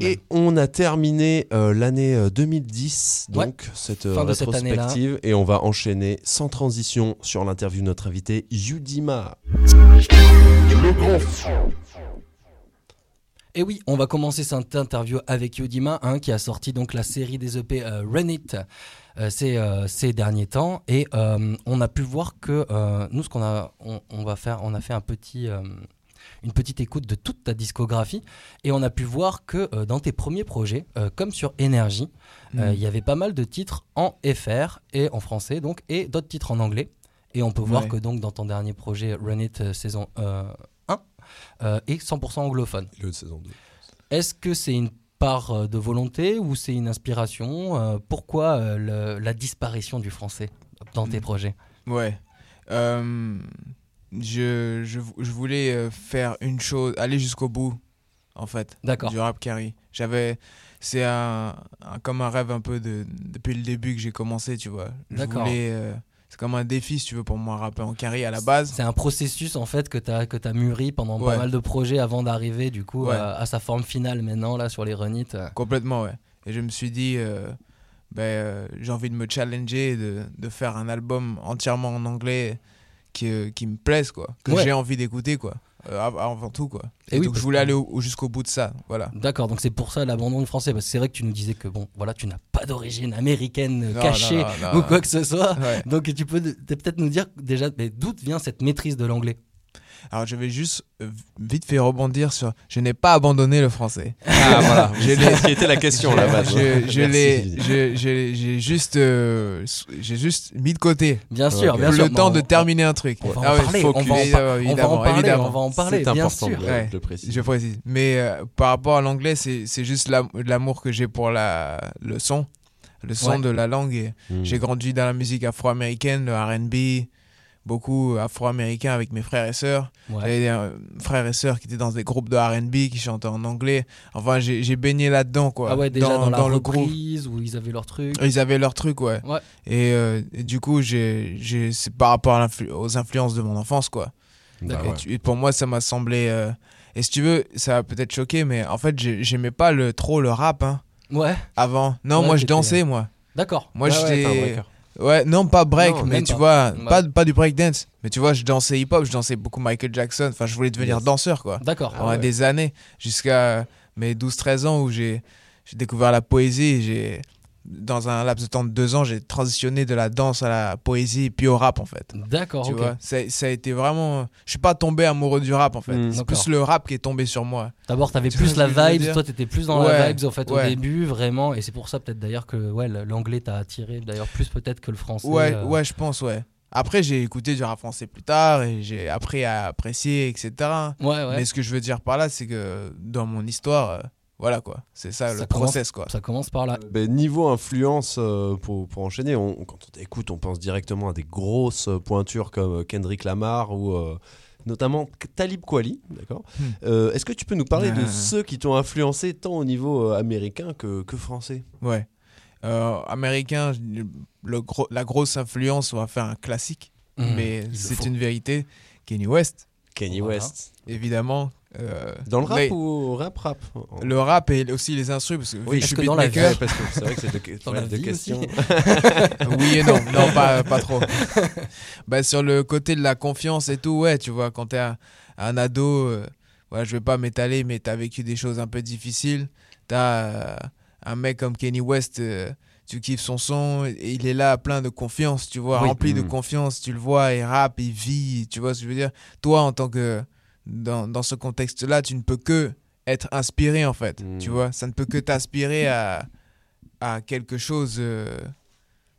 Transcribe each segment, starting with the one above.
Et on a terminé euh, l'année euh, 2010, Ouais. donc cette euh, Fin de cette année-là. rétrospective, et on va enchaîner sans transition sur l'interview de notre invité Yudima. Et oui, on va commencer cette interview avec Yodima, hein, qui a sorti donc la série des EP euh, Run It euh, ces, euh, ces derniers temps. Et euh, on a pu voir que euh, nous, ce qu'on a, on, on va faire, on a fait un petit, euh, une petite écoute de toute ta discographie, et on a pu voir que euh, dans tes premiers projets, euh, comme sur Énergie, euh, il y avait pas mal de titres en FR et en français, donc, et d'autres titres en anglais. Et on peut voir que donc dans ton dernier projet Run It saison euh, 1 euh, est 100% anglophone. Le saison 2. Est-ce que c'est une part de volonté ou c'est une inspiration Pourquoi le- la disparition du français dans tes Mm. projets? Ouais. Euh, je, je, je voulais euh, faire une chose, aller jusqu'au bout, en fait, du rap carry. J'avais. C'est un, un- comme un rêve un peu de, depuis le début que j'ai commencé, tu vois. Je voulais. euh, c'est comme un défi, si tu veux, pour moi, rapper en carry à la base. C'est un processus en fait que tu as, que as mûri pendant pas mal de projets avant d'arriver du coup Ouais. à, à sa forme finale maintenant là sur les runites. Complètement, ouais. Et je me suis dit, euh, ben, euh, j'ai envie de me challenger, de, de faire un album entièrement en anglais qui, euh, qui me plaise, quoi. Que Ouais. j'ai envie d'écouter, quoi. Euh, av- avant tout, quoi. Et Et oui, donc, je voulais aller au- au- jusqu'au bout de ça, voilà. D'accord, donc c'est pour ça l'abandon du français parce que c'est vrai que tu nous disais que bon voilà tu n'as pas d'origine américaine Non, cachée non, non, non. ou quoi que ce soit. Ouais. Donc tu peux peut-être nous dire déjà mais d'où vient cette maîtrise de l'anglais? Alors, je vais juste euh, vite fait rebondir sur. Je n'ai pas abandonné le français. Ah voilà, l'ai- ce qui était la question je- j'ai juste, euh, j'ai juste mis de côté Bien sûr, bien le sûr. temps mais de on- terminer un truc. On va Ah en parler, faut on va en, évidemment, par- on va en évidemment, parler, on va en parler, C'est bien important sûr. de, Ouais. de le préciser. Je précise. Mais euh, par rapport à l'anglais, c'est c'est juste l'am- l'amour que j'ai pour la, le son, le son Ouais. de la langue. Et Mm. J'ai grandi dans la musique afro-américaine, le RB, beaucoup afro-américain avec mes frères et sœurs. Ouais. J'avais des euh, frères et sœurs qui étaient dans des groupes de RB, qui chantaient en anglais. Enfin, j'ai baigné là-dedans, quoi. Ah ouais, déjà dans, la le groupe. où ils avaient leur truc. Ils avaient leur truc, ouais. Ouais. Et, euh, et du coup, j'ai c'est par rapport aux influences de mon enfance, quoi. Bah D'accord. ouais. Et tu- et pour moi, ça m'a semblé. euh, Et si tu veux, ça va peut-être choquer, mais en fait, j'ai- j'aimais pas le, trop le rap hein, Ouais, avant. Non, moi, je dansais, moi. d'accord. Moi, j'étais. Ouais, non, pas break, Non, mais tu pas. vois, Ouais. pas, pas du break dance. Mais tu vois, je dansais hip-hop, je dansais beaucoup Michael Jackson. Enfin, je voulais devenir Yes. danseur, quoi. D'accord. Ah Pendant ouais. des années, jusqu'à mes 12-13 ans où j'ai découvert la poésie. J'ai dans un laps de temps de deux ans, j'ai transitionné de la danse à la poésie puis au rap en fait. D'accord, Tu vois, ça, ça a été vraiment. Je suis pas tombé amoureux du rap en fait. Mm. C'est plus le rap qui est tombé sur moi. D'abord, t'avais plus la vibe, toi t'étais plus dans la vibes en fait au début, vraiment, et c'est pour ça peut-être d'ailleurs que ouais, l'anglais t'a attiré, d'ailleurs plus peut-être que le français. Ouais, euh. ouais, je pense, ouais. Après, j'ai écouté du rap français plus tard et j'ai appris à apprécier, etc. Ouais, ouais. Mais ce que je veux dire par là, c'est que dans mon histoire, euh, voilà quoi. C'est ça, Ça le commence- process quoi. Ça commence par là. Ben, niveau influence, euh, pour, pour enchaîner, on, quand on t'écoute, on pense directement à des grosses pointures comme Kendrick Lamar ou euh, notamment Talib Kweli. D'accord. Hmm. Euh, Est-ce que tu peux nous parler de Ah. ceux qui t'ont influencé tant au niveau américain que, que français? Ouais. Euh, américain, le gros, la grosse influence, on va faire un classique, Mhm. mais c'est une vérité. Kenny West, Kanye Voilà. West. évidemment. Euh, Dans le rap mais ou rap rap Le rap et aussi les instrus, parce que vu Oui. je suis que dans la Ouais, parce que c'est vrai que c'est Dans la deux vie aussi. questions. oui et non, non pas, pas trop. bah, sur le côté de la confiance et tout, ouais, tu vois, quand t'es un, un ado, euh, voilà, je vais pas m'étaler, mais t'as vécu des choses un peu difficiles. T'as euh, un mec comme Kenny West, euh, tu kiffes son son, et il est là plein de confiance, tu vois, Oui. rempli de Mm. confiance, tu le vois, il rappe, il vit, tu vois ce que je veux dire? Toi, en tant que. Dans, dans ce contexte-là, tu ne peux que être inspiré, en fait, Mm. tu vois. Ça ne peut que t'inspirer à, à quelque chose. euh,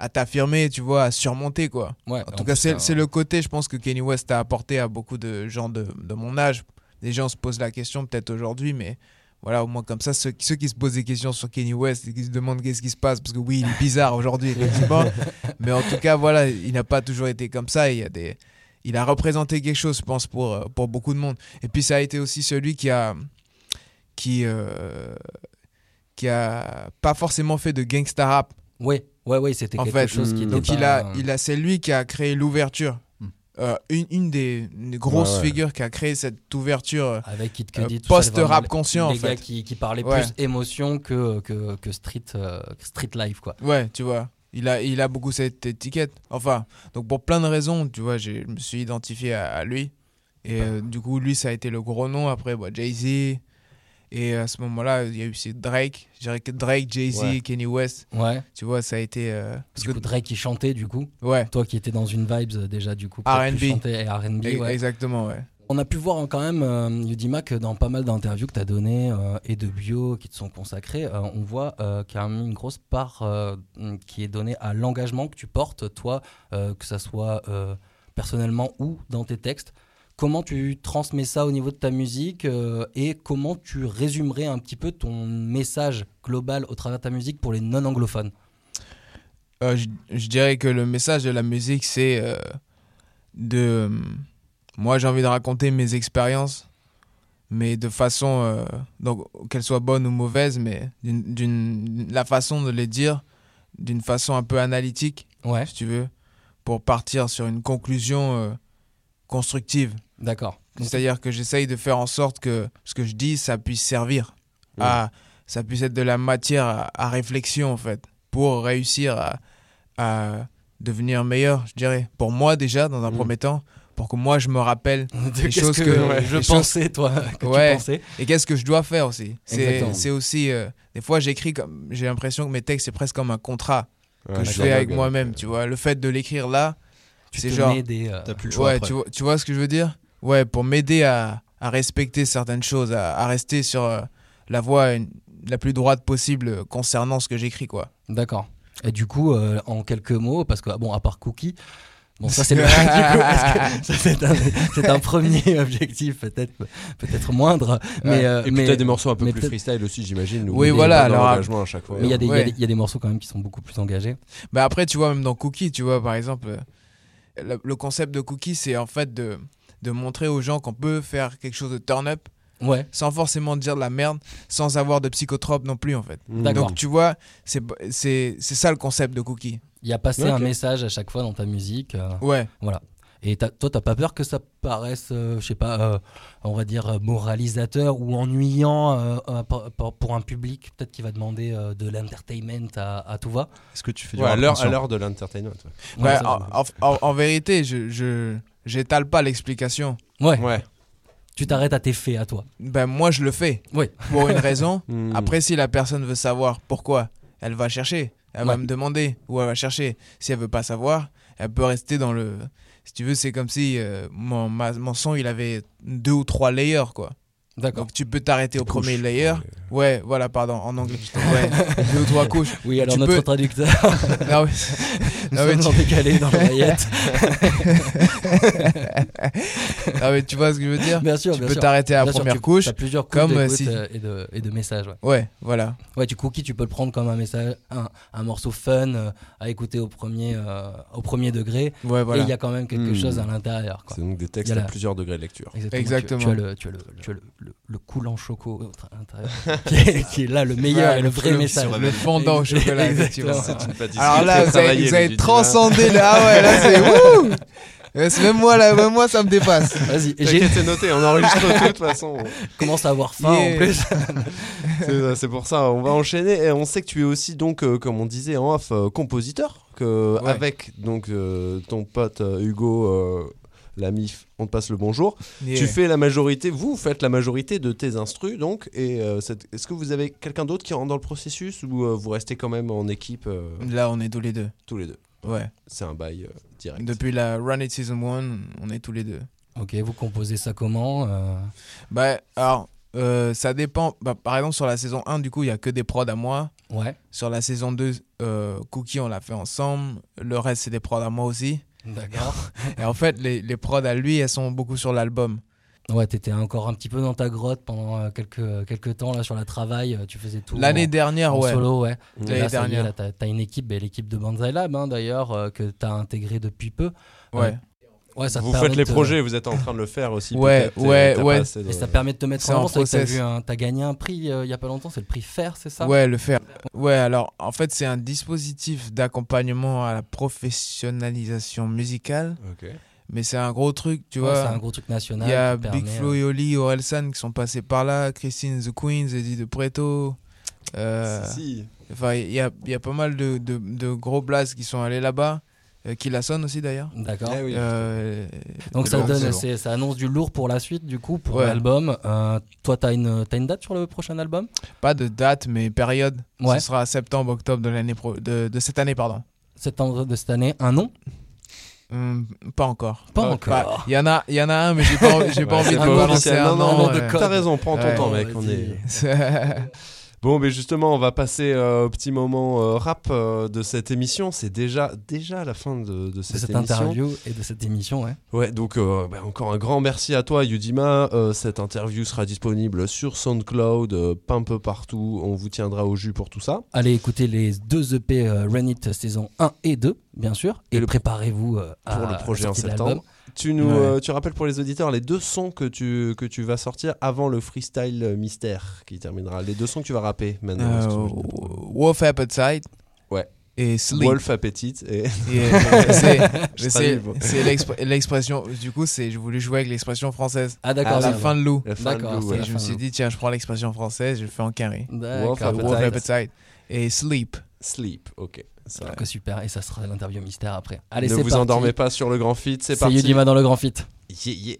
à t'affirmer, tu vois, à surmonter, quoi. Ouais, En tout cas, c'est c'est le côté, je pense, que Kenny West a apporté à beaucoup de gens de, de mon âge. Les gens se posent la question, peut-être aujourd'hui, mais voilà, au moins comme ça, ceux, ceux qui se posent des questions sur Kenny West et qui se demandent qu'est-ce qui se passe, parce que oui, il est bizarre aujourd'hui, effectivement, mais en tout cas, voilà, il n'a pas toujours été comme ça. Il, y a des, il a représenté quelque chose, je pense, pour, euh, pour beaucoup de monde. Et puis, ça a été aussi celui qui a. qui. euh, qui a pas forcément fait de gangsta rap Ouais, ouais, ouais, c'était En quelque fait, chose qui donc il pas, a, euh, il a, c'est lui qui a créé l'ouverture Hmm. euh, une, une des, des grosses Ouais, ouais. figures qui a créé cette ouverture Avec Euh, post-rap conscient, en Les gars fait. qui, qui parlaient Ouais. plus émotion que, que, que street, euh, street life, quoi. Ouais, tu vois. Il a, il a beaucoup cette étiquette. Enfin, donc pour plein de raisons, tu vois, j'ai- je me suis identifié à, à lui. Et euh, du coup, lui, ça a été le gros nom. Après, bah, Jay-Z. Et à ce moment-là, il y a eu aussi Drake. Je dirais que Drake, Jay-Z, Ouais. Kenny West. Ouais. Tu vois, ça a été. euh, parce Du coup, Drake qui chantait, du coup. ouais, Toi qui étais dans une vibes euh, déjà, du coup. R&B. R&B, ouais. exactement, ouais. On a pu voir hein, quand même, euh, que dans pas mal d'interviews que tu as données euh, et de bio qui te sont consacrés, euh, on voit euh, qu'il y a une grosse part qui est donnée à l'engagement que tu portes, toi, que ça soit personnellement ou dans tes textes. Comment tu transmets ça au niveau de ta musique et comment tu résumerais un petit peu ton message global au travers de ta musique pour les non-anglophones? Je, dirais que le message de la musique, c'est de. Moi, j'ai envie de raconter mes expériences, mais de façon. euh, donc, qu'elles soient bonnes ou mauvaises, mais d'une-. La façon de les dire d'une façon un peu analytique, Ouais, si tu veux, pour partir sur une conclusion euh, constructive. d'accord. C'est-à-dire que j'essaye de faire en sorte que ce que je dis, ça puisse servir Ouais. à, ça puisse être de la matière à, à réflexion en fait, pour réussir à, à devenir meilleur, je dirais. Pour moi déjà, dans un Mm. premier temps, pour que moi je me rappelle de les qu'est-ce choses que, que- ouais, je choses- pensais, toi, que Ouais. tu pensais. et qu'est-ce que je dois faire aussi? C'est aussi, euh, des fois j'écris comme, j'ai l'impression que mes textes c'est presque comme un contrat Ouais, que je fais avec moi-même, tu vois. Le fait de l'écrire là, Tu c'est genre, des, euh, T'as plus le choix ouais, après. tu vois, tu vois ce que je veux dire? Ouais, pour m'aider à, à respecter certaines choses, à, à rester sur euh, la voie une- la plus droite possible concernant ce que j'écris, quoi. D'accord. Et du coup, euh, en quelques mots, parce que, bon, à part Cookie, bon, ça c'est le. du coup, parce que ça, c'est un, c'est un premier objectif, peut-être peut-être moindre. Mais, euh, Et mais, des morceaux un peu plus freestyle aussi, j'imagine. où Oui, voilà, alors, à chaque fois. mais il y, a des- y Ouais. y a morceaux quand même qui sont beaucoup plus engagés. Mais après, tu vois, même dans Cookie, tu vois, par exemple, euh, le, le concept de Cookie, c'est en fait de, de montrer aux gens qu'on peut faire quelque chose de turn-up Ouais, sans forcément dire de la merde, sans avoir de psychotrope non plus, en fait. D'accord. Donc, tu vois, c'est c'est- c'est ça le concept de Cookie. Il y a passé un message à chaque fois dans ta musique. euh, Ouais. voilà. Et t'as- toi, t'as pas peur que ça paraisse, euh, je sais pas, euh, on va dire euh, moralisateur ou ennuyant euh, euh, pour, un public peut-être qui va demander euh, de l'entertainment à, à tout va? Est-ce que tu fais du Ouais, à l'heure conscient à l'heure de l'entertainment. ouais. Ouais, Ouais, ça, en, en- en vérité, je je- j'étale pas l'explication. ouais. Ouais. Tu t'arrêtes à tes faits, à toi. Ben, moi, je le fais. Oui. Pour une raison. Mm. Après, si la personne veut savoir pourquoi, elle va chercher. Elle va me demander où elle va chercher. Si elle veut pas savoir, elle peut rester dans le. Si tu veux, c'est comme si euh, mon, ma- mon son, il avait deux ou trois layers, quoi. D'accord. Donc tu peux t'arrêter au premier layer. Ouais, voilà, pardon, en anglais. Ouais, deux ou trois couches. Oui, alors tu notre peux- traducteur, Non, mais- nous Non, mais sommes en décalé dans l'oreillette. non, mais tu vois ce que je veux dire? Bien sûr, Tu bien peux t'arrêter à la Bien sûr, première tu- couche. t'as plusieurs couches comme, euh, si- euh, et, de, et de messages. Ouais. Ouais, voilà. ouais, du cookie, tu peux le prendre comme un message, un, un morceau fun euh, à écouter au premier, euh, au premier degré. Ouais, Et voilà. il y a quand même quelque Hmm. chose à l'intérieur. C'est donc des textes à la- plusieurs degrés de lecture. Exactement. Exactement. Tu, tu as le, tu as le, tu as le, le, le coulant choco à l'intérieur, qui, est, qui est là le meilleur Ouais, et le vrai message. Le fondant au chocolat. Alors là, vous avez, transcendé là. Ah ouais, là c'est wouh Même moi, là, même moi, ça me dépasse. Vas-y, j'ai c'est noté, on enregistre tout de toute façon. commence à avoir faim Yeah. en plus. C'est c'est pour ça, on va enchaîner. Et on sait que tu es aussi, donc, euh, comme on disait en off, euh, compositeur. Que Ouais. Avec donc, euh, ton pote euh, Hugo, euh, l'ami, on te passe le bonjour. Yeah. Tu fais la majorité, vous faites la majorité de tes instrus, donc. Et euh, cette- est-ce que vous avez quelqu'un d'autre qui rentre dans le processus ou euh, vous restez quand même en équipe euh, Là, on est tous les deux. tous les deux? Ouais. C'est un bail euh, direct. Depuis la Run It Season 1, on est tous les deux. Ok, vous composez ça comment euh, Bah, alors, euh, ça dépend. Bah, par exemple, sur la saison 1, du coup, il y a que des prods à moi. Ouais, Sur la saison 2, euh, Cookie, on l'a fait ensemble. Le reste, c'est des prods à moi aussi. d'accord. Et en fait, les, les prods à lui, elles sont beaucoup sur l'album. Ouais, t'étais encore un petit peu dans ta grotte pendant euh, quelques, quelques temps là sur la travail. euh, Tu faisais tout. L'année dernière, en ouais. solo, ouais. L'année là, dernière. là, t'as, t'as une équipe, ben, l'équipe de Banzai Lab hein, d'ailleurs, euh, que t'as intégré depuis peu. Ouais. Ouais, ça Vous faites les te- projets, vous êtes en train de le faire aussi. Ouais, et ouais, ouais. de- Et ça permet de te mettre C'est en avant. T'as, un- t'as gagné un prix euh, il y a pas longtemps, c'est le prix FAIR, c'est ça? Ouais, le faire. Ouais, alors, en fait, c'est un dispositif d'accompagnement à la professionnalisation musicale. Ok. Mais c'est un gros truc, tu Ouais, vois. c'est un gros truc national. Il y a Big permet, Flo euh, et Oli, Orelsan qui sont passés par là, Christine The Queens, Eddie De Preto. euh, Si, si. Enfin, il y a, il y a pas mal de, de, de gros blasts qui sont allés là-bas. Euh, qui la sonne aussi d'ailleurs. D'accord. Eh oui. Euh, Donc ça donne, ça annonce du lourd pour la suite du coup pour Ouais. l'album. Euh, toi t'as une, t'as une date sur le prochain album? Pas de date, mais période. Ouais. Ce sera septembre, octobre de, l'année pro- de, de cette année. pardon. Septembre de cette année, un nom? Hum, pas encore. Pas Euh, encore. Il y en a, il y en a un, mais j'ai pas, envie- j'ai pas Ouais, envie c'est de balancer un Non, nom. non, nom de euh. T'as raison, prends ton temps, mec. On vas-y. est... Bon, mais justement, on va passer euh, au petit moment euh, rap euh, de cette émission. C'est déjà, déjà la fin de, de de cette, cette émission. interview et de cette émission, ouais. Ouais, donc bah, encore un grand merci à toi, Yudima. Cette interview sera disponible sur SoundCloud, pas un peu partout. On vous tiendra au jus pour tout ça. Allez écouter les deux EP euh, Run It saison 1 et 2, bien sûr. Et, Et préparez-vous à pour le projet en de septembre. Tu nous, Ouais. euh, tu rappelles pour les auditeurs les deux sons que tu, que tu vas sortir avant le freestyle euh, mystère qui terminera. Les deux sons que tu vas rapper maintenant. Euh, Wolf Appetite. Ouais. Et Sleep. Wolf Appetit et Et, euh, c'est- c'est c'est l'expression. Du coup, c'est je voulais jouer avec l'expression française. Ah d'accord. Ah, la oui. fin de loup. D'accord, c'est ouais. Et je me suis dit, tiens, je prends l'expression française, je le fais en carré. Wolf Wolf Appetite. Appetite. Et Sleep. Sleep, ok. Ça va. Que super, et ça sera l'interview mystère après. Allez, ne c'est vous parti. endormez pas sur le grand feat, c'est C'est parti. Yudima dans le grand fit. Yeah, yeah.